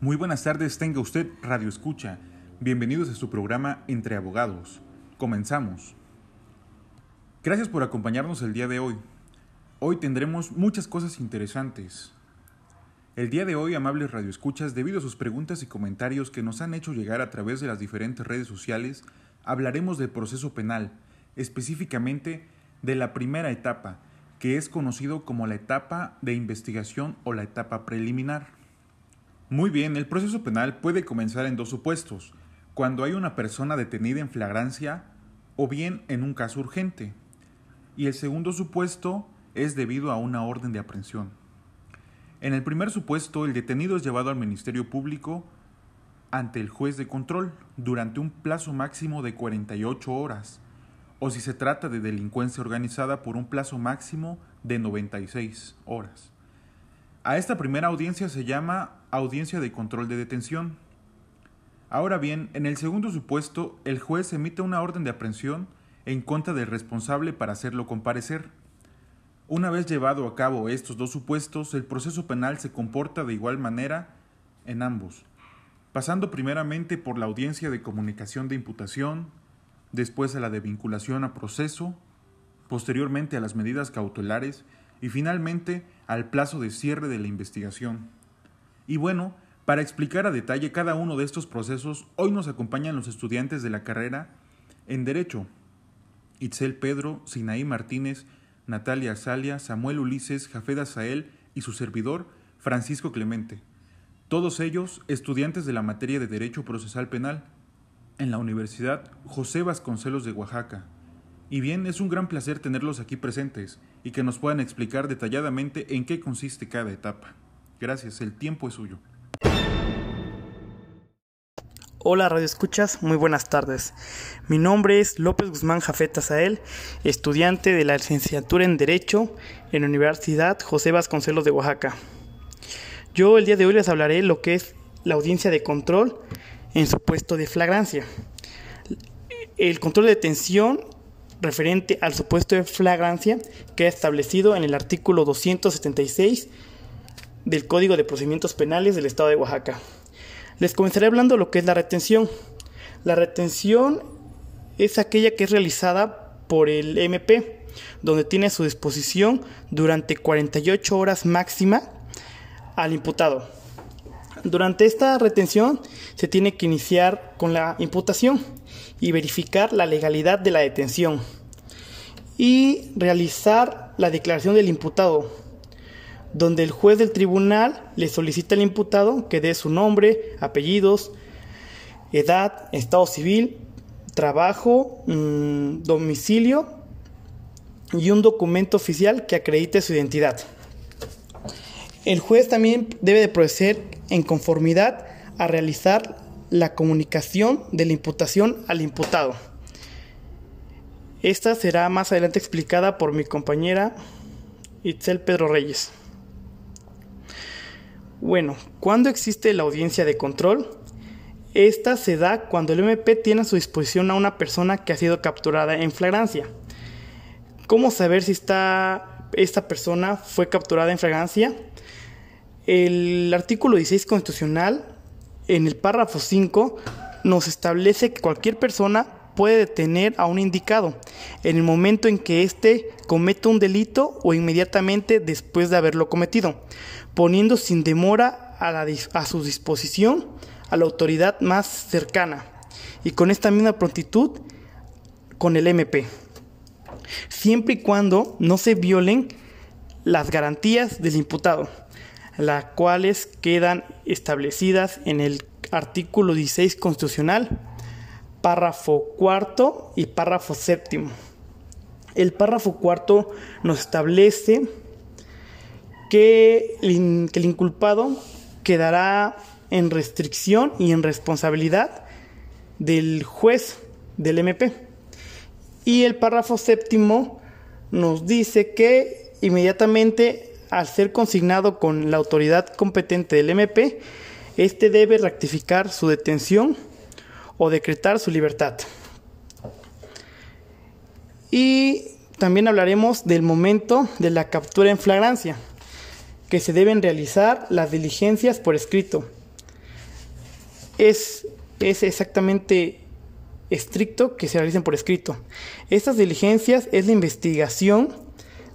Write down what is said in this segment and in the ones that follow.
Muy buenas tardes, tenga usted Radio Escucha. Bienvenidos a su programa Entre Abogados. Comenzamos. Gracias por acompañarnos el día de hoy. Hoy tendremos muchas cosas interesantes. El día de hoy, amables radioescuchas, debido a sus preguntas y comentarios que nos han hecho llegar a través de las diferentes redes sociales, hablaremos del proceso penal, específicamente de la primera etapa, que es conocido como la etapa de investigación o la etapa preliminar. Muy bien, el proceso penal puede comenzar en dos supuestos, cuando hay una persona detenida en flagrancia o bien en un caso urgente. Y el segundo supuesto es debido a una orden de aprehensión. En el primer supuesto, el detenido es llevado al Ministerio Público ante el juez de control durante un plazo máximo de 48 horas, o si se trata de delincuencia organizada por un plazo máximo de 96 horas. A esta primera audiencia se llama audiencia de control de detención. Ahora bien, en el segundo supuesto, el juez emite una orden de aprehensión en contra del responsable para hacerlo comparecer. Una vez llevado a cabo estos dos supuestos, el proceso penal se comporta de igual manera en ambos, pasando primeramente por la audiencia de comunicación de imputación, después a la de vinculación a proceso, posteriormente a las medidas cautelares y finalmente al plazo de cierre de la investigación. Y bueno, para explicar a detalle cada uno de estos procesos, hoy nos acompañan los estudiantes de la carrera en Derecho, Itzel Pedro, Sinaí Martínez, Natalia Salia, Samuel Ulises, Jafeda Sael y su servidor, Francisco Clemente. Todos ellos estudiantes de la materia de Derecho Procesal Penal en la Universidad José Vasconcelos de Oaxaca. Y bien, es un gran placer tenerlos aquí presentes y que nos puedan explicar detalladamente en qué consiste cada etapa. Gracias, el tiempo es suyo. Hola Radio Escuchas, muy buenas tardes. Mi nombre es López Guzmán Jafeta Sael, estudiante de la licenciatura en Derecho en la Universidad José Vasconcelos de Oaxaca. Yo el día de hoy les hablaré lo que es la audiencia de control en su puesto de flagrancia. El control de detención referente al supuesto de flagrancia queda establecido en el artículo 276 del Código de Procedimientos Penales del Estado de Oaxaca. Les comenzaré hablando de lo que es la retención. La retención es aquella que es realizada por el MP, donde tiene a su disposición durante 48 horas máxima al imputado. Durante esta retención se tiene que iniciar con la imputación y verificar la legalidad de la detención y realizar la declaración del imputado donde el juez del tribunal le solicita al imputado que dé su nombre, apellidos, edad, estado civil, trabajo, mm, domicilio y un documento oficial que acredite su identidad. El juez también debe de proceder en conformidad a realizar la comunicación de la imputación al imputado. Esta será más adelante explicada por mi compañera Itzel Pedro Reyes. Bueno, ¿cuándo existe la audiencia de control? Esta se da cuando el MP tiene a su disposición a una persona que ha sido capturada en flagrancia. ¿Cómo saber si esta, esta persona fue capturada en flagrancia? El artículo 16 constitucional, en el párrafo 5, nos establece que cualquier persona puede detener a un indicado en el momento en que éste cometa un delito o inmediatamente después de haberlo cometido poniendo sin demora a, su disposición a la autoridad más cercana y con esta misma prontitud con el MP, siempre y cuando no se violen las garantías del imputado, las cuales quedan establecidas en el artículo 16 constitucional, párrafo cuarto y párrafo séptimo. El párrafo cuarto nos establece que el, inculpado quedará en restricción y en responsabilidad del juez del MP. Y el párrafo séptimo nos dice que inmediatamente al ser consignado con la autoridad competente del MP, éste debe rectificar su detención o decretar su libertad. Y también hablaremos del momento de la captura en flagrancia que se deben realizar las diligencias por escrito. es, es exactamente estricto que se realicen por escrito. Estas diligencias es la investigación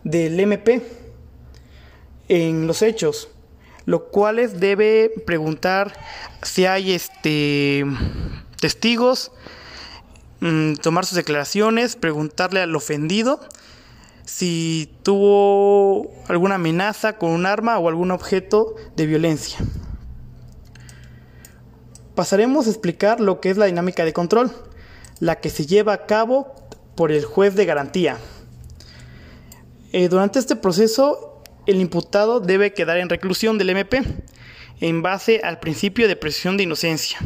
del MP en los hechos, lo cual debe preguntar si hay este testigos, mm, tomar sus declaraciones, preguntarle al ofendido si tuvo alguna amenaza con un arma o algún objeto de violencia. Pasaremos a explicar lo que es la dinámica de control, la que se lleva a cabo por el juez de garantía. Eh, durante este proceso, el imputado debe quedar en reclusión del MP en base al principio de presunción de inocencia.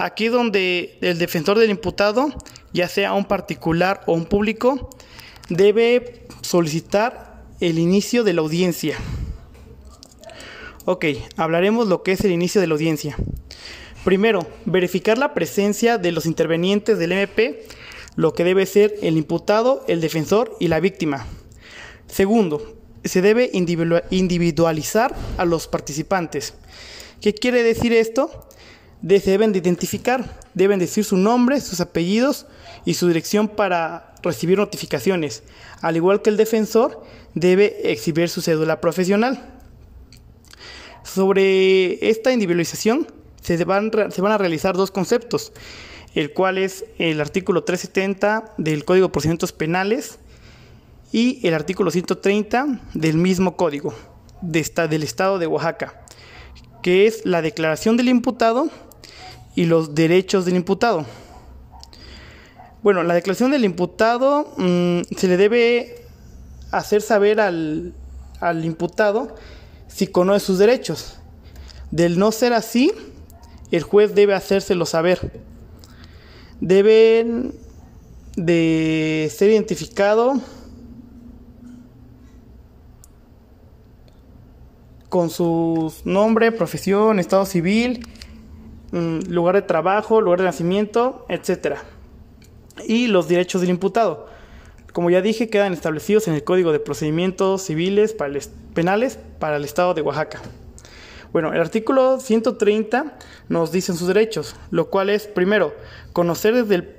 Aquí donde el defensor del imputado, ya sea un particular o un público, debe solicitar el inicio de la audiencia. Ok, hablaremos lo que es el inicio de la audiencia. Primero, verificar la presencia de los intervenientes del MP, lo que debe ser el imputado, el defensor y la víctima. Segundo, se debe individualizar a los participantes. ¿Qué quiere decir esto? Deben de identificar, deben decir su nombre, sus apellidos y su dirección para recibir notificaciones. Al igual que el defensor, debe exhibir su cédula profesional. Sobre esta individualización se van, se van a realizar dos conceptos, el cual es el artículo 370 del Código de Procedimientos Penales y el artículo 130 del mismo código de del Estado de Oaxaca, que es la declaración del imputado y los derechos del imputado. Bueno, la declaración del imputado mm, se le debe hacer saber al, al imputado si conoce sus derechos. Del no ser así, el juez debe hacérselo saber. Deben de ser identificado con su nombre, profesión, estado civil lugar de trabajo, lugar de nacimiento, etc. Y los derechos del imputado. Como ya dije, quedan establecidos en el Código de Procedimientos Civiles para Penales para el Estado de Oaxaca. Bueno, el artículo 130 nos dice sus derechos, lo cual es, primero, conocer desde el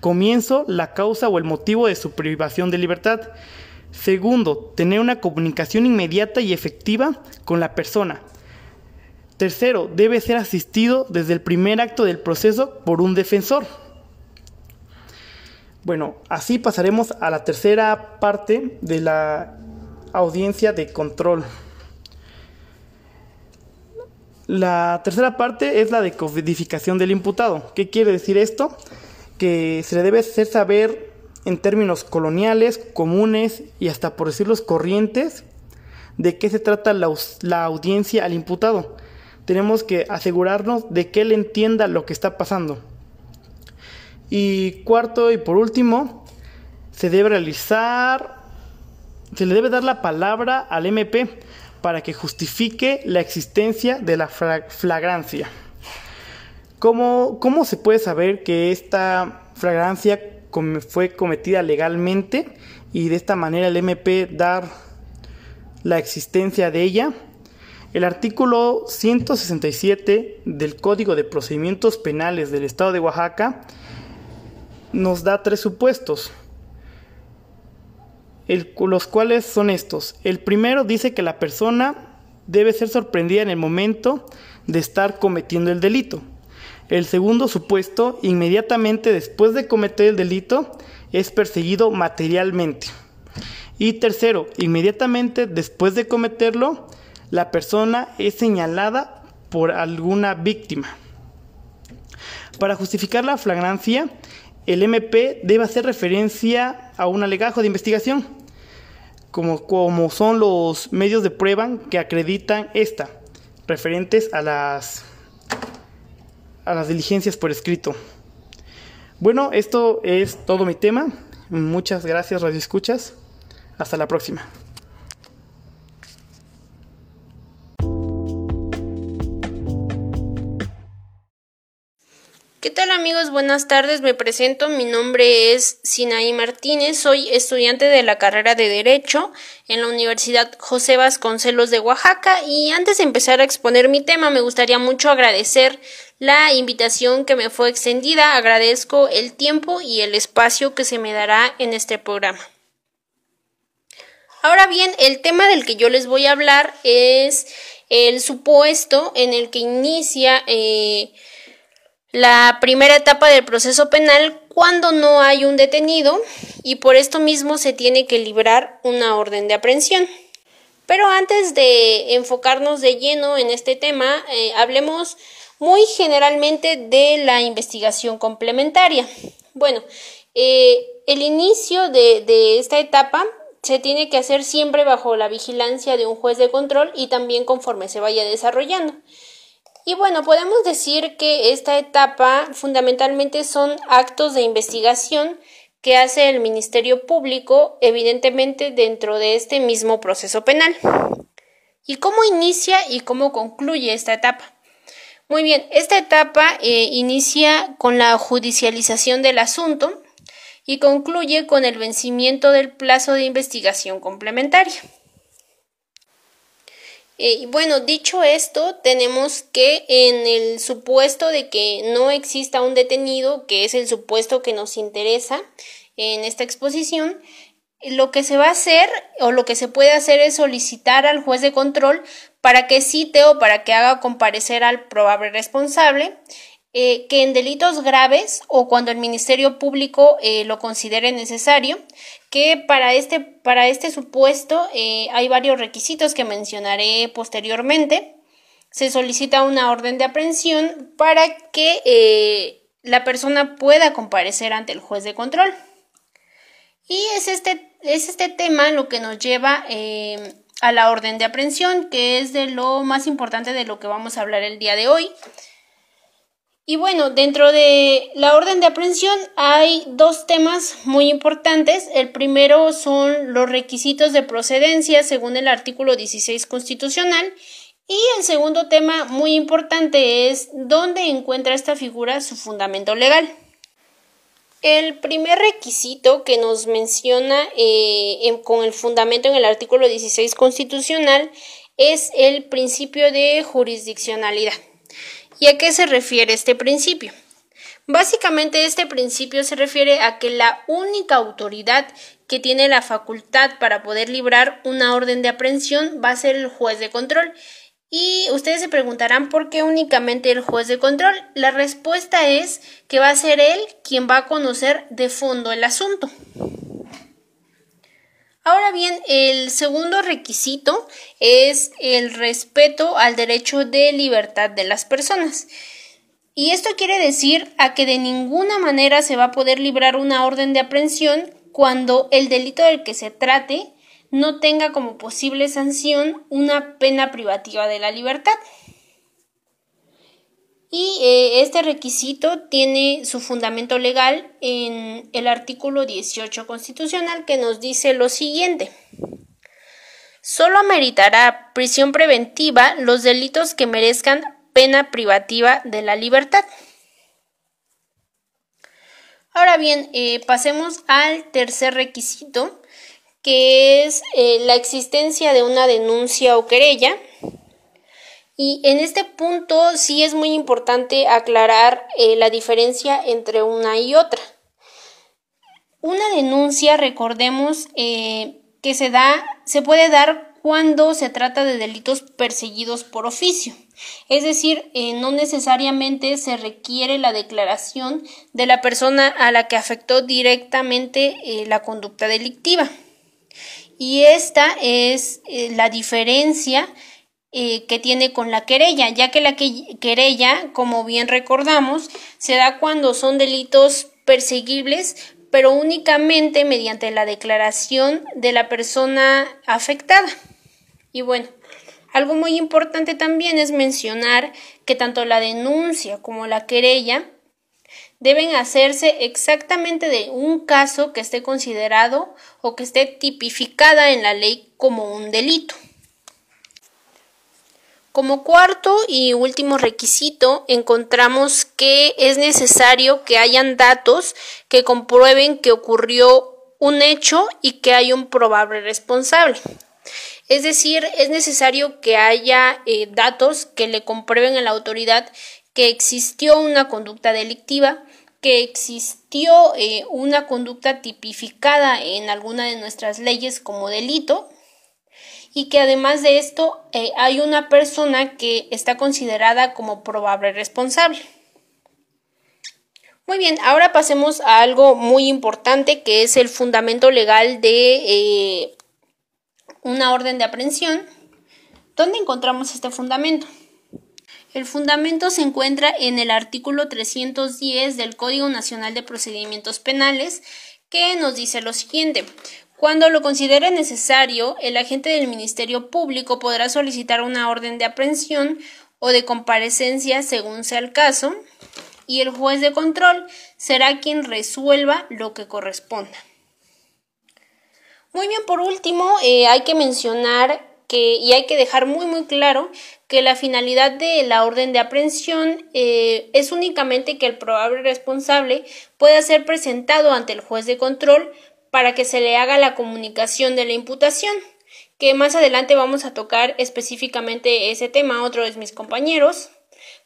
comienzo la causa o el motivo de su privación de libertad. Segundo, tener una comunicación inmediata y efectiva con la persona, Tercero, debe ser asistido desde el primer acto del proceso por un defensor. Bueno, así pasaremos a la tercera parte de la audiencia de control. La tercera parte es la de codificación del imputado. ¿Qué quiere decir esto? Que se le debe hacer saber en términos coloniales, comunes y hasta por decirlos corrientes de qué se trata la, la audiencia al imputado tenemos que asegurarnos de que él entienda lo que está pasando. Y cuarto y por último, se debe realizar, se le debe dar la palabra al MP para que justifique la existencia de la flagrancia. ¿Cómo, ¿Cómo, se puede saber que esta flagrancia fue cometida legalmente y de esta manera el MP dar la existencia de ella? El artículo 167 del Código de Procedimientos Penales del Estado de Oaxaca nos da tres supuestos, los cuales son estos. El primero dice que la persona debe ser sorprendida en el momento de estar cometiendo el delito. El segundo supuesto, inmediatamente después de cometer el delito, es perseguido materialmente. Y tercero, inmediatamente después de cometerlo, la persona es señalada por alguna víctima. Para justificar la flagrancia, el MP debe hacer referencia a un alegajo de investigación, como, como son los medios de prueba que acreditan esta, referentes a las, a las diligencias por escrito. Bueno, esto es todo mi tema. Muchas gracias, Radio Escuchas. Hasta la próxima. ¿Qué tal amigos? Buenas tardes, me presento, mi nombre es Sinaí Martínez, soy estudiante de la carrera de Derecho en la Universidad José Vasconcelos de Oaxaca. Y antes de empezar a exponer mi tema me gustaría mucho agradecer la invitación que me fue extendida, agradezco el tiempo y el espacio que se me dará en este programa. Ahora bien, el tema del que yo les voy a hablar es el supuesto en el que inicia eh, la primera etapa del proceso penal cuando no hay un detenido y por esto mismo se tiene que librar una orden de aprehensión. Pero antes de enfocarnos de lleno en este tema, eh, hablemos muy generalmente de la investigación complementaria. Bueno, eh, el inicio de, de esta etapa se tiene que hacer siempre bajo la vigilancia de un juez de control y también conforme se vaya desarrollando. Y bueno, podemos decir que esta etapa fundamentalmente son actos de investigación que hace el Ministerio Público, evidentemente dentro de este mismo proceso penal. ¿Y cómo inicia y cómo concluye esta etapa? Muy bien, esta etapa eh, inicia con la judicialización del asunto y concluye con el vencimiento del plazo de investigación complementaria. Eh, bueno, dicho esto, tenemos que en el supuesto de que no exista un detenido, que es el supuesto que nos interesa en esta exposición, lo que se va a hacer o lo que se puede hacer es solicitar al juez de control para que cite o para que haga comparecer al probable responsable eh, que en delitos graves o cuando el Ministerio Público eh, lo considere necesario, que para este, para este supuesto eh, hay varios requisitos que mencionaré posteriormente. Se solicita una orden de aprehensión para que la persona pueda comparecer ante el juez de control. Y es este, es este tema lo que nos lleva a la orden de aprehensión, que es de lo más importante de lo que vamos a hablar el día de hoy. Y bueno, dentro de la orden de aprehensión hay dos temas muy importantes. El primero son los requisitos de procedencia según el artículo 16 constitucional. Y el segundo tema muy importante es dónde encuentra esta figura su fundamento legal. El primer requisito que nos menciona eh, con el fundamento en el artículo 16 constitucional es el principio de jurisdiccionalidad. ¿Y a qué se refiere este principio? Básicamente este principio se refiere a que la única autoridad que tiene la facultad para poder librar una orden de aprehensión va a ser el juez de control. Y ustedes se preguntarán por qué únicamente el juez de control. La respuesta es que va a ser él quien va a conocer de fondo el asunto. Ahora bien, el segundo requisito es el respeto al derecho de libertad de las personas. Y esto quiere decir a que de ninguna manera se va a poder librar una orden de aprehensión cuando el delito del que se trate no tenga como posible sanción una pena privativa de la libertad. Y eh, este requisito tiene su fundamento legal en el artículo 18 constitucional que nos dice lo siguiente. Solo ameritará prisión preventiva los delitos que merezcan pena privativa de la libertad. Ahora bien, eh, pasemos al tercer requisito, que es eh, la existencia de una denuncia o querella y en este punto sí es muy importante aclarar eh, la diferencia entre una y otra. Una denuncia, recordemos eh, que se da, se puede dar cuando se trata de delitos perseguidos por oficio. Es decir, eh, no necesariamente se requiere la declaración de la persona a la que afectó directamente la conducta delictiva. Y esta es la diferencia eh, que tiene con la querella, ya que la querella, como bien recordamos, se da cuando son delitos perseguibles, pero únicamente mediante la declaración de la persona afectada. Y bueno, algo muy importante también es mencionar que tanto la denuncia como la querella deben hacerse exactamente de un caso que esté considerado o que esté tipificada en la ley como un delito. Como cuarto y último requisito, encontramos que es necesario que hayan datos que comprueben que ocurrió un hecho y que hay un probable responsable. Es decir, es necesario que haya eh, datos que le comprueben a la autoridad que existió una conducta delictiva, que existió eh, una conducta tipificada en alguna de nuestras leyes como delito y que además de esto eh, hay una persona que está considerada como probable responsable. Muy bien, ahora pasemos a algo muy importante que es el fundamento legal de eh, una orden de aprehensión. ¿Dónde encontramos este fundamento? El fundamento se encuentra en el artículo 310 del Código Nacional de Procedimientos Penales, que nos dice lo siguiente. Cuando lo considere necesario, el agente del Ministerio Público podrá solicitar una orden de aprehensión o de comparecencia según sea el caso, y el juez de control será quien resuelva lo que corresponda. Muy bien, por último, eh, hay que mencionar que, y hay que dejar muy muy claro que la finalidad de la orden de aprehensión eh, es únicamente que el probable responsable pueda ser presentado ante el juez de control para que se le haga la comunicación de la imputación, que más adelante vamos a tocar específicamente ese tema, otro de mis compañeros,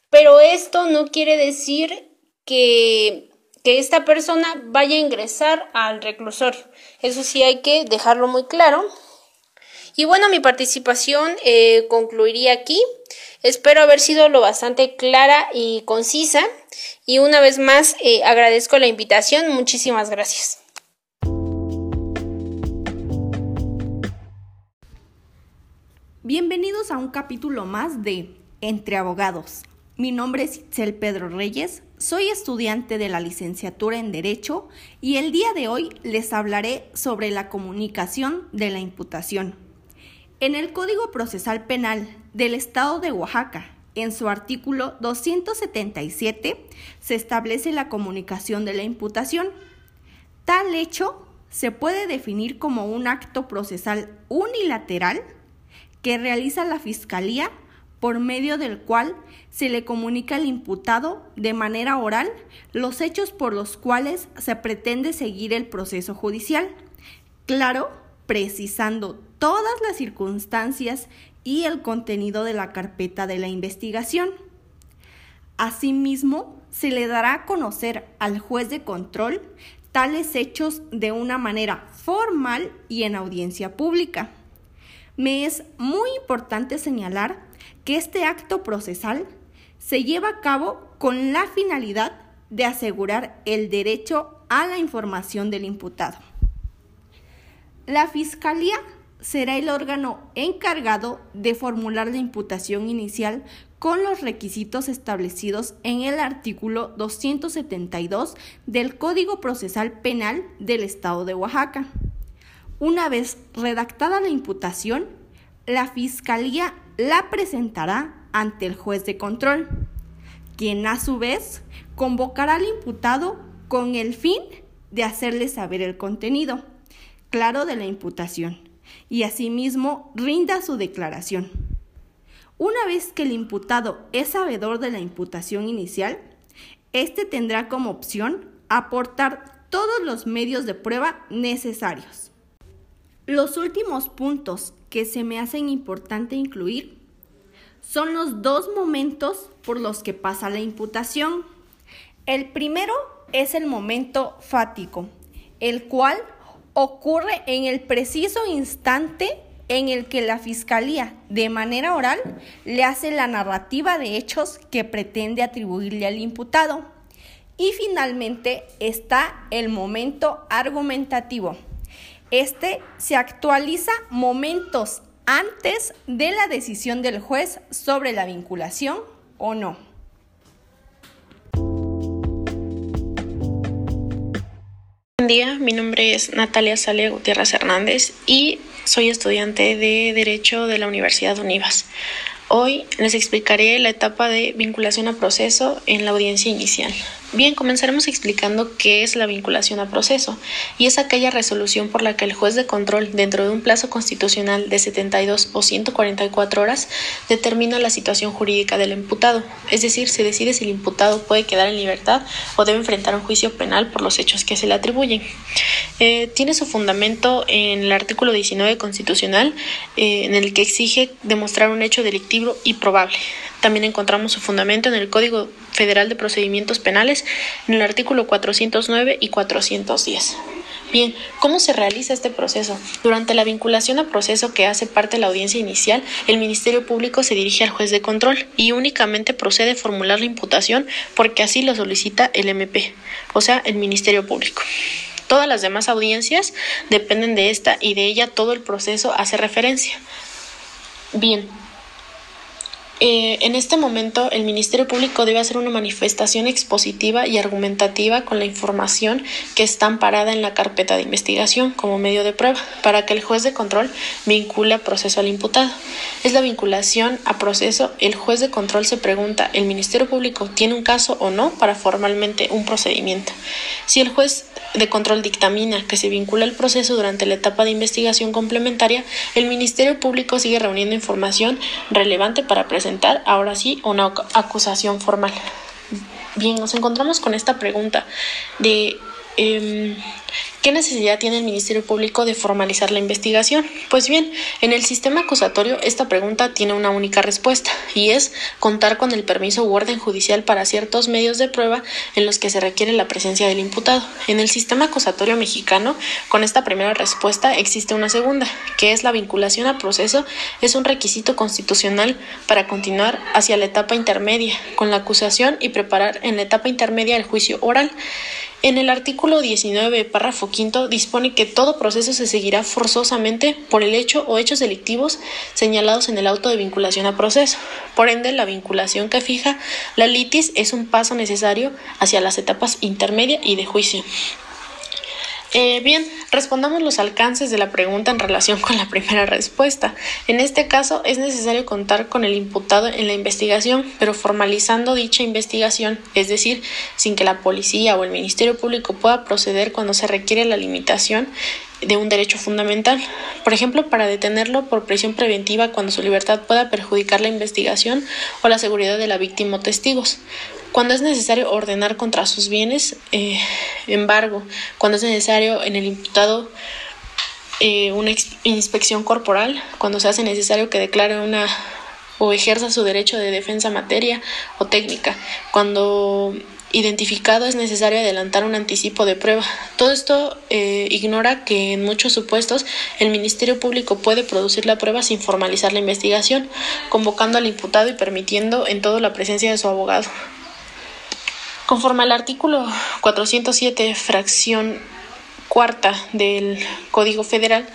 pero esto no quiere decir que que esta persona vaya a ingresar al reclusorio. Eso sí hay que dejarlo muy claro. Y bueno, mi participación eh, concluiría aquí. Espero haber sido lo bastante clara y concisa. Y una vez más eh, agradezco la invitación. Muchísimas gracias. Bienvenidos a un capítulo más de Entre Abogados. Mi nombre es Itzel Pedro Reyes, soy estudiante de la licenciatura en Derecho y el día de hoy les hablaré sobre la comunicación de la imputación. En el Código Procesal Penal del Estado de Oaxaca, en su artículo 277, se establece la comunicación de la imputación. Tal hecho se puede definir como un acto procesal unilateral que realiza la Fiscalía por medio del cual se le comunica al imputado de manera oral los hechos por los cuales se pretende seguir el proceso judicial. Claro, precisando todas las circunstancias y el contenido de la carpeta de la investigación. Asimismo, se le dará a conocer al juez de control tales hechos de una manera formal y en audiencia pública. Me es muy importante señalar que este acto procesal se lleva a cabo con la finalidad de asegurar el derecho a la información del imputado. La Fiscalía será el órgano encargado de formular la imputación inicial con los requisitos establecidos en el artículo 272 del Código Procesal Penal del Estado de Oaxaca. Una vez redactada la imputación, la Fiscalía la presentará ante el juez de control, quien a su vez convocará al imputado con el fin de hacerle saber el contenido claro de la imputación y asimismo rinda su declaración. Una vez que el imputado es sabedor de la imputación inicial, éste tendrá como opción aportar todos los medios de prueba necesarios. Los últimos puntos que se me hacen importante incluir son los dos momentos por los que pasa la imputación. El primero es el momento fático, el cual ocurre en el preciso instante en el que la Fiscalía, de manera oral, le hace la narrativa de hechos que pretende atribuirle al imputado. Y finalmente está el momento argumentativo, este se actualiza momentos antes de la decisión del juez sobre la vinculación o no. Buen día, mi nombre es Natalia Salia Gutiérrez Hernández y soy estudiante de Derecho de la Universidad Univas. Hoy les explicaré la etapa de vinculación a proceso en la audiencia inicial. Bien, comenzaremos explicando qué es la vinculación a proceso y es aquella resolución por la que el juez de control, dentro de un plazo constitucional de 72 o 144 horas, determina la situación jurídica del imputado, es decir, se decide si el imputado puede quedar en libertad o debe enfrentar un juicio penal por los hechos que se le atribuyen. Eh, tiene su fundamento en el artículo 19 constitucional, eh, en el que exige demostrar un hecho delictivo y probable. También encontramos su fundamento en el Código Federal de Procedimientos Penales, en el artículo 409 y 410. Bien, ¿cómo se realiza este proceso? Durante la vinculación a proceso que hace parte de la audiencia inicial, el Ministerio Público se dirige al juez de control y únicamente procede a formular la imputación porque así lo solicita el MP, o sea, el Ministerio Público. Todas las demás audiencias dependen de esta y de ella todo el proceso hace referencia. Bien, eh, en este momento, el Ministerio Público debe hacer una manifestación expositiva y argumentativa con la información que está amparada en la carpeta de investigación como medio de prueba para que el juez de control vincule a proceso al imputado. Es la vinculación a proceso. El juez de control se pregunta, ¿el Ministerio Público tiene un caso o no para formalmente un procedimiento? Si el juez de control dictamina que se vincula el proceso durante la etapa de investigación complementaria, el Ministerio Público sigue reuniendo información relevante para presentar ahora sí una acusación formal. Bien, nos encontramos con esta pregunta de eh, ¿Qué necesidad tiene el Ministerio Público de formalizar la investigación? Pues bien, en el sistema acusatorio esta pregunta tiene una única respuesta y es contar con el permiso u orden judicial para ciertos medios de prueba en los que se requiere la presencia del imputado. En el sistema acusatorio mexicano, con esta primera respuesta existe una segunda, que es la vinculación a proceso es un requisito constitucional para continuar hacia la etapa intermedia con la acusación y preparar en la etapa intermedia el juicio oral. En el artículo 19, párrafo quinto, dispone que todo proceso se seguirá forzosamente por el hecho o hechos delictivos señalados en el auto de vinculación a proceso. Por ende, la vinculación que fija la litis es un paso necesario hacia las etapas intermedia y de juicio. Eh, bien, respondamos los alcances de la pregunta en relación con la primera respuesta. En este caso, es necesario contar con el imputado en la investigación, pero formalizando dicha investigación, es decir, sin que la policía o el Ministerio Público pueda proceder cuando se requiere la limitación de un derecho fundamental. Por ejemplo, para detenerlo por prisión preventiva cuando su libertad pueda perjudicar la investigación o la seguridad de la víctima o testigos cuando es necesario ordenar contra sus bienes, eh, embargo, cuando es necesario en el imputado eh, una inspección corporal, cuando se hace necesario que declare una o ejerza su derecho de defensa materia o técnica, cuando identificado es necesario adelantar un anticipo de prueba. Todo esto eh, ignora que en muchos supuestos el Ministerio Público puede producir la prueba sin formalizar la investigación, convocando al imputado y permitiendo en todo la presencia de su abogado. Conforme al artículo 407, fracción cuarta del Código Federal,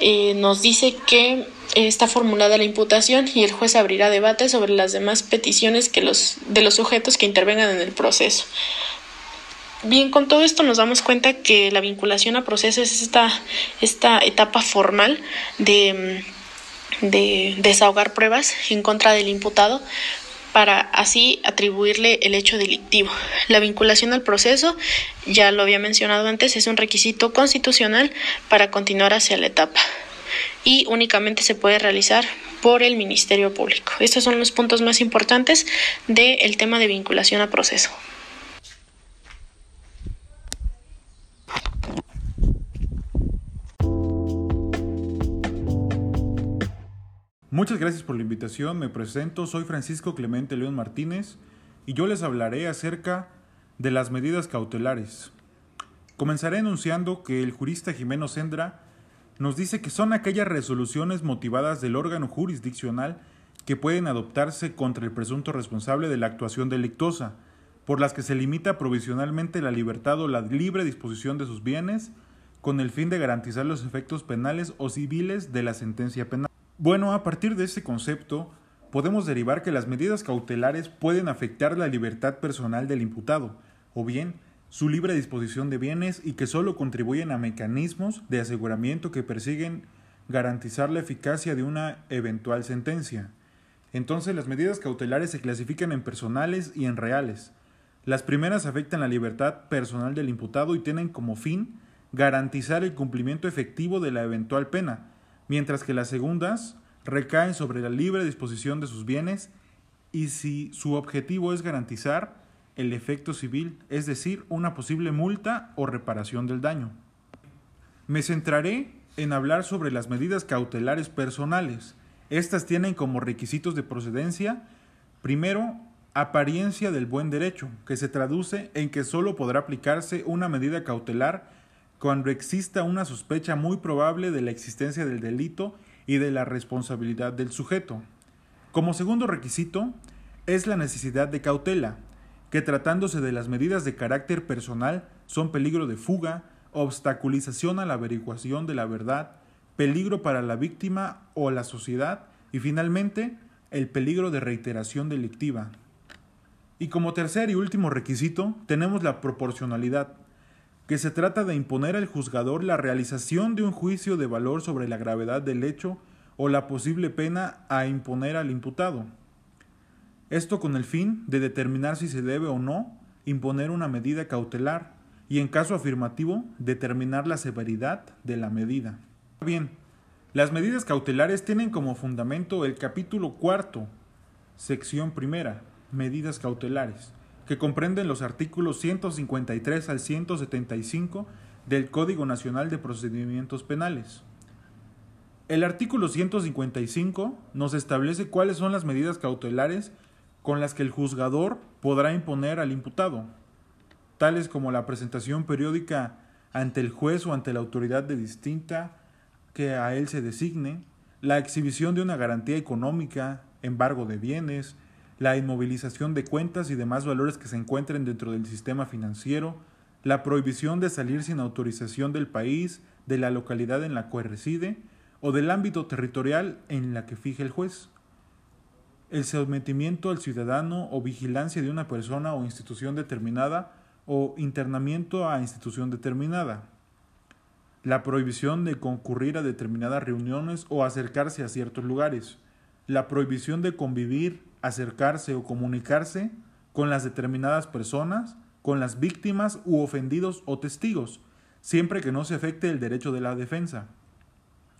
eh, nos dice que está formulada la imputación y el juez abrirá debate sobre las demás peticiones de los sujetos que intervengan en el proceso. Bien, con todo esto nos damos cuenta que la vinculación a procesos es esta, esta etapa formal de, de desahogar pruebas en contra del imputado para así atribuirle el hecho delictivo. La vinculación al proceso, ya lo había mencionado antes, es un requisito constitucional para continuar hacia la etapa y únicamente se puede realizar por el Ministerio Público. Estos son los puntos más importantes del tema de vinculación a proceso. Muchas gracias por la invitación. Me presento, soy Francisco Clemente León Martínez y yo les hablaré acerca de las medidas cautelares. Comenzaré enunciando que el jurista Jimeno Sendra nos dice que son aquellas resoluciones motivadas del órgano jurisdiccional que pueden adoptarse contra el presunto responsable de la actuación delictuosa, por las que se limita provisionalmente la libertad o la libre disposición de sus bienes, con el fin de garantizar los efectos penales o civiles de la sentencia penal. Bueno, a partir de este concepto, podemos derivar que las medidas cautelares pueden afectar la libertad personal del imputado, o bien su libre disposición de bienes y que solo contribuyen a mecanismos de aseguramiento que persiguen garantizar la eficacia de una eventual sentencia. Entonces las medidas cautelares se clasifican en personales y en reales. Las primeras afectan la libertad personal del imputado y tienen como fin garantizar el cumplimiento efectivo de la eventual pena, mientras que las segundas recaen sobre la libre disposición de sus bienes y si su objetivo es garantizar el efecto civil, es decir, una posible multa o reparación del daño. Me centraré en hablar sobre las medidas cautelares personales. Estas tienen como requisitos de procedencia, primero, apariencia del buen derecho, que se traduce en que solo podrá aplicarse una medida cautelar cuando exista una sospecha muy probable de la existencia del delito y de la responsabilidad del sujeto. Como segundo requisito, es la necesidad de cautela, que tratándose de las medidas de carácter personal son peligro de fuga, obstaculización a la averiguación de la verdad, peligro para la víctima o la sociedad y finalmente el peligro de reiteración delictiva. Y como tercer y último requisito tenemos la proporcionalidad, que se trata de imponer al juzgador la realización de un juicio de valor sobre la gravedad del hecho o la posible pena a imponer al imputado. Esto con el fin de determinar si se debe o no imponer una medida cautelar y en caso afirmativo determinar la severidad de la medida. Bien, las medidas cautelares tienen como fundamento el capítulo cuarto, sección primera, medidas cautelares, que comprenden los artículos 153 al 175 del Código Nacional de Procedimientos Penales. El artículo 155 nos establece cuáles son las medidas cautelares con las que el juzgador podrá imponer al imputado tales como la presentación periódica ante el juez o ante la autoridad de distinta que a él se designe, la exhibición de una garantía económica, embargo de bienes, la inmovilización de cuentas y demás valores que se encuentren dentro del sistema financiero, la prohibición de salir sin autorización del país, de la localidad en la cual reside o del ámbito territorial en la que fije el juez, el sometimiento al ciudadano o vigilancia de una persona o institución determinada o internamiento a institución determinada, la prohibición de concurrir a determinadas reuniones o acercarse a ciertos lugares, la prohibición de convivir, acercarse o comunicarse con las determinadas personas, con las víctimas u ofendidos o testigos, siempre que no se afecte el derecho de la defensa,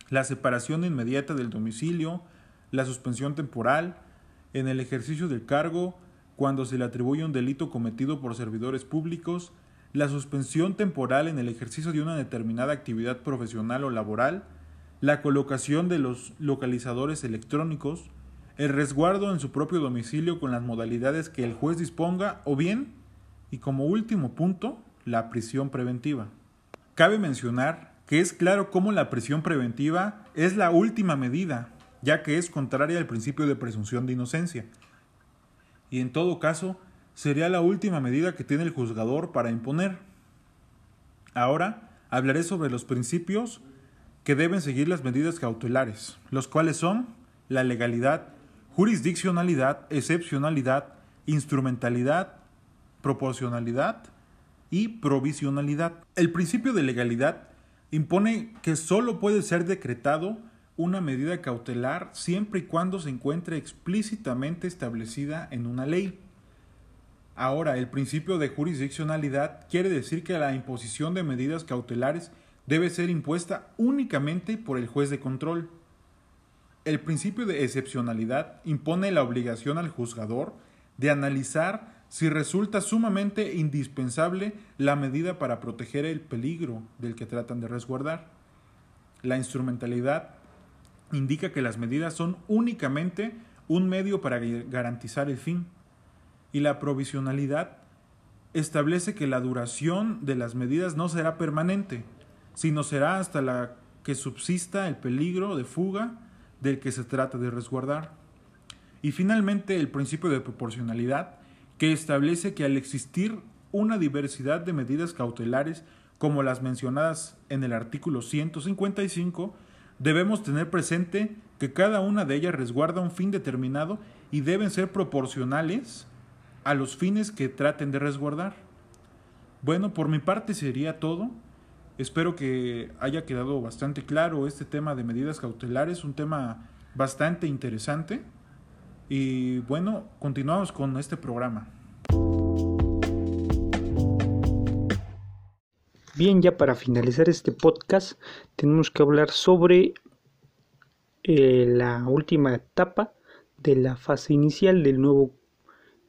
la separación inmediata del domicilio, la suspensión temporal, en el ejercicio del cargo cuando se le atribuye un delito cometido por servidores públicos, la suspensión temporal en el ejercicio de una determinada actividad profesional o laboral, la colocación de los localizadores electrónicos, el resguardo en su propio domicilio con las modalidades que el juez disponga o bien, y como último punto, la prisión preventiva. Cabe mencionar que es claro cómo la prisión preventiva es la última medida, ya que es contraria al principio de presunción de inocencia y en todo caso sería la última medida que tiene el juzgador para imponer. Ahora hablaré sobre los principios que deben seguir las medidas cautelares, los cuales son la legalidad, jurisdiccionalidad, excepcionalidad, instrumentalidad, proporcionalidad y provisionalidad. El principio de legalidad impone que sólo puede ser decretado una medida cautelar siempre y cuando se encuentre explícitamente establecida en una ley. Ahora, el principio de jurisdiccionalidad quiere decir que la imposición de medidas cautelares debe ser impuesta únicamente por el juez de control. El principio de excepcionalidad impone la obligación al juzgador de analizar si resulta sumamente indispensable la medida para proteger el peligro del que tratan de resguardar. La instrumentalidad indica que las medidas son únicamente un medio para garantizar el fin. Y la provisionalidad establece que la duración de las medidas no será permanente, sino será hasta la que subsista el peligro de fuga del que se trata de resguardar. Y finalmente el principio de proporcionalidad, que establece que al existir una diversidad de medidas cautelares como las mencionadas en el artículo 155, debemos tener presente que cada una de ellas resguarda un fin determinado y deben ser proporcionales a los fines que traten de resguardar. Bueno, por mi parte sería todo. Espero que haya quedado bastante claro este tema de medidas cautelares, un tema bastante interesante. Y bueno, continuamos con este programa. Bien, ya para finalizar este podcast tenemos que hablar sobre eh, la última etapa de la fase inicial del nuevo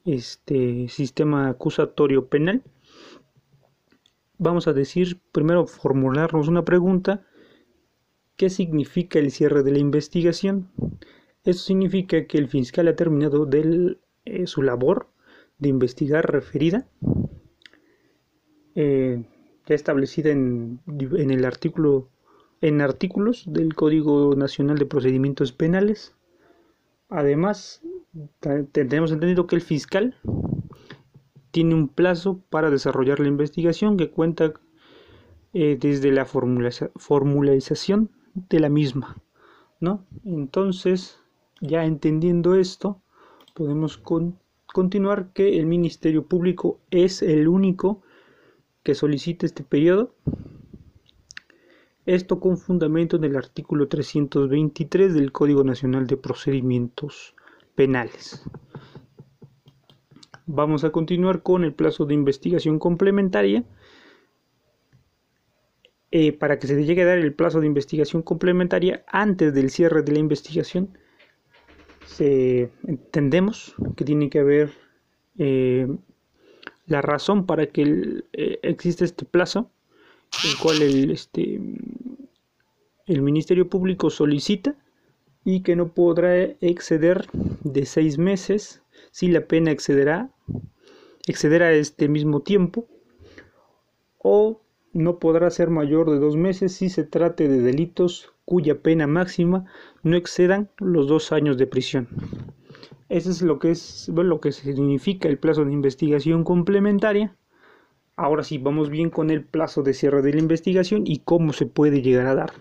este, sistema acusatorio penal. Vamos a decir, primero formularnos una pregunta. ¿Qué significa el cierre de la investigación? Eso significa que el fiscal ha terminado de eh, su labor de investigar referida, eh, ya establecida en, en el artículo en artículos del Código Nacional de Procedimientos Penales. Además, tenemos entendido que el fiscal tiene un plazo para desarrollar la investigación que cuenta eh, desde la formalización de la misma, ¿no? Entonces, ya entendiendo esto, podemos continuar que el Ministerio Público es el único que solicita este periodo esto con fundamento en el artículo 323 del Código Nacional de Procedimientos Penales. Vamos a continuar con el plazo de investigación complementaria. Eh, para que se llegue a dar el plazo de investigación complementaria antes del cierre de la investigación, entendemos que tiene que haber eh, la razón para que eh, exista este plazo el cual el, este, el Ministerio Público solicita y que no podrá exceder de seis meses si la pena excederá excederá este mismo tiempo o no podrá ser mayor de dos meses si se trate de delitos cuya pena máxima no excedan los dos años de prisión. Eso es lo que es lo que significa el plazo de investigación complementaria Ahora sí, vamos bien con el plazo de cierre de la investigación y cómo se puede llegar a dar.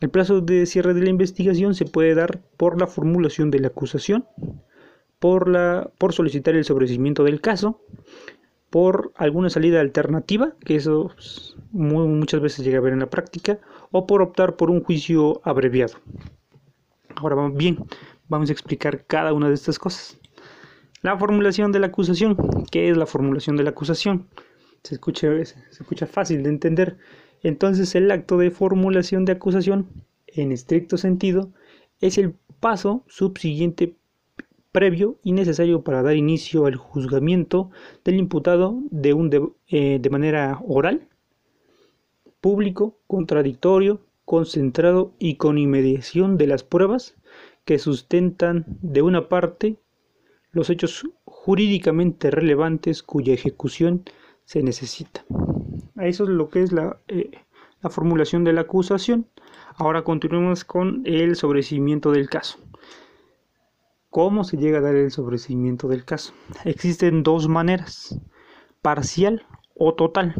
El plazo de cierre de la investigación se puede dar por la formulación de la acusación, por, la, por solicitar el sobrecimiento del caso, por alguna salida alternativa, que eso muchas veces llega a ver en la práctica, o por optar por un juicio abreviado. Ahora bien, vamos a explicar cada una de estas cosas. La formulación de la acusación. ¿Qué es la formulación de la acusación? se escucha, se escucha fácil de entender. Entonces el acto de formulación de acusación, en estricto sentido, es el paso subsiguiente previo y necesario para dar inicio al juzgamiento del imputado de, un eh, de manera oral, público, contradictorio, concentrado y con inmediación de las pruebas que sustentan de una parte los hechos jurídicamente relevantes cuya ejecución se necesita. Eso es lo que es la, eh, la formulación de la acusación. Ahora continuemos con el sobrecimiento del caso. ¿Cómo se llega a dar el sobrecimiento del caso? Existen dos maneras, parcial o total.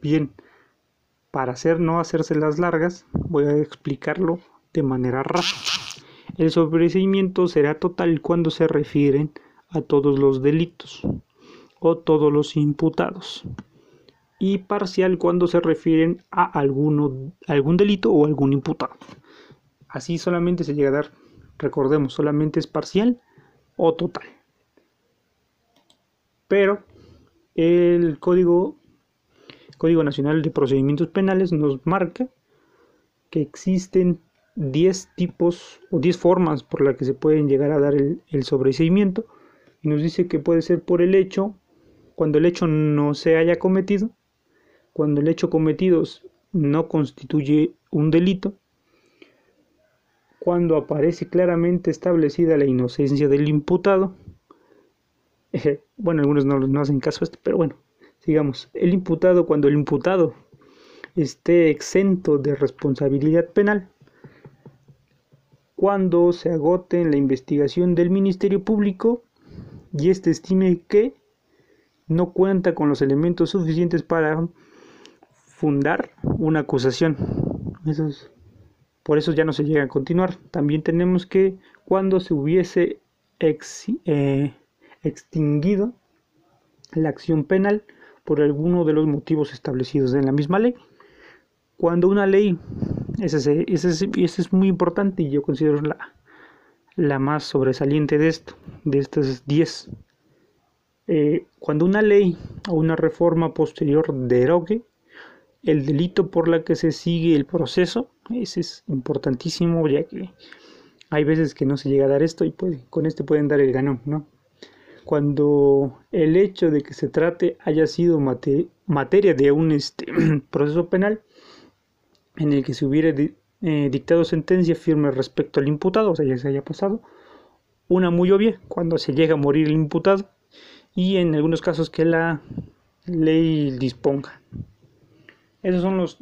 Bien, para no hacerse las largas, voy a explicarlo de manera rápida. El sobrecimiento será total cuando se refieren a todos los delitos o todos los imputados. Y parcial cuando se refieren a alguno, algún delito o algún imputado. Así solamente se llega a dar, recordemos, solamente es parcial o total. Pero el Código, Código Nacional de Procedimientos Penales nos marca que existen 10 tipos o 10 formas por las que se pueden llegar a dar el, el sobreseimiento y nos dice que puede ser por el hecho cuando el hecho no se haya cometido, cuando el hecho cometido no constituye un delito, cuando aparece claramente establecida la inocencia del imputado, bueno, algunos no, hacen caso a esto, pero bueno, sigamos, el imputado, cuando el imputado esté exento de responsabilidad penal, cuando se agote en la investigación del Ministerio Público y éste estime que no cuenta con los elementos suficientes para fundar una acusación. Por eso ya no se llega a continuar. También tenemos que cuando se hubiese eh, extinguido la acción penal por alguno de los motivos establecidos en la misma ley. Cuando una ley, ese, es muy importante y yo considero la, la más sobresaliente de esto, de estas 10. Eh, cuando una ley o una reforma posterior derogue el delito por la que se sigue el proceso, ese es importantísimo ya que hay veces que no se llega a dar esto y con este pueden dar el ganón, ¿no? Cuando el hecho de que se trate haya sido materia de un este, proceso penal en el que se hubiera eh, dictado sentencia firme respecto al imputado, o sea, ya se haya pasado, una muy obvia, cuando se llega a morir el imputado, y en algunos casos que la ley disponga. Esas son los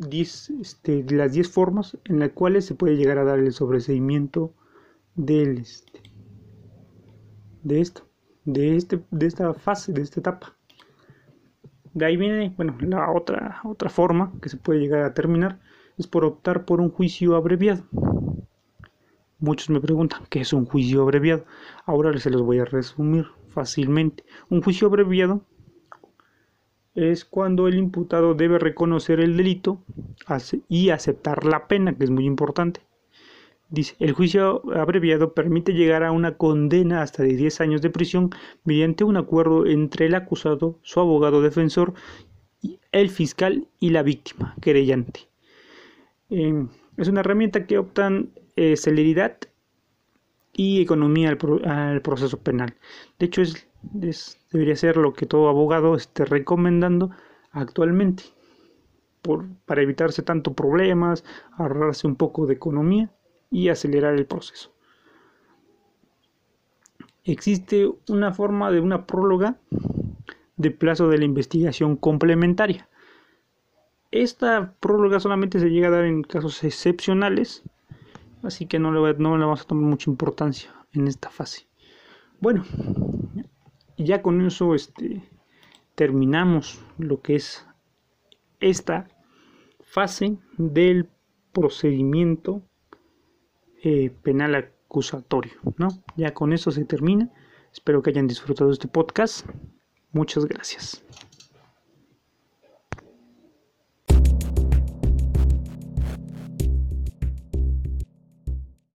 este, las 10 formas en las cuales se puede llegar a dar el sobreseimiento del, este, de esto, de, este, de esta fase, de esta etapa. De ahí viene, bueno, la otra, otra forma que se puede llegar a terminar es por optar por un juicio abreviado. Muchos me preguntan qué es un juicio abreviado. Ahora se los voy a resumir fácilmente. Un juicio abreviado es cuando el imputado debe reconocer el delito y aceptar la pena, que es muy importante. Dice, el juicio abreviado permite llegar a una condena hasta de 10 años de prisión mediante un acuerdo entre el acusado, su abogado defensor, el fiscal y la víctima, querellante. Em, es una herramienta que optan eh, celeridad y economía al, proceso penal. De hecho, es, debería ser lo que todo abogado esté recomendando actualmente para evitarse tanto problemas, ahorrarse un poco de economía y acelerar el proceso. Existe una forma de una próloga de plazo de la investigación complementaria. Esta próloga solamente se llega a dar en casos excepcionales, así que no le, no le vamos a tomar mucha importancia en esta fase. Bueno, ya con eso este, terminamos lo que es esta fase del procedimiento eh, penal acusatorio, ¿no? Ya con eso se termina. Espero que hayan disfrutado este podcast. Muchas gracias.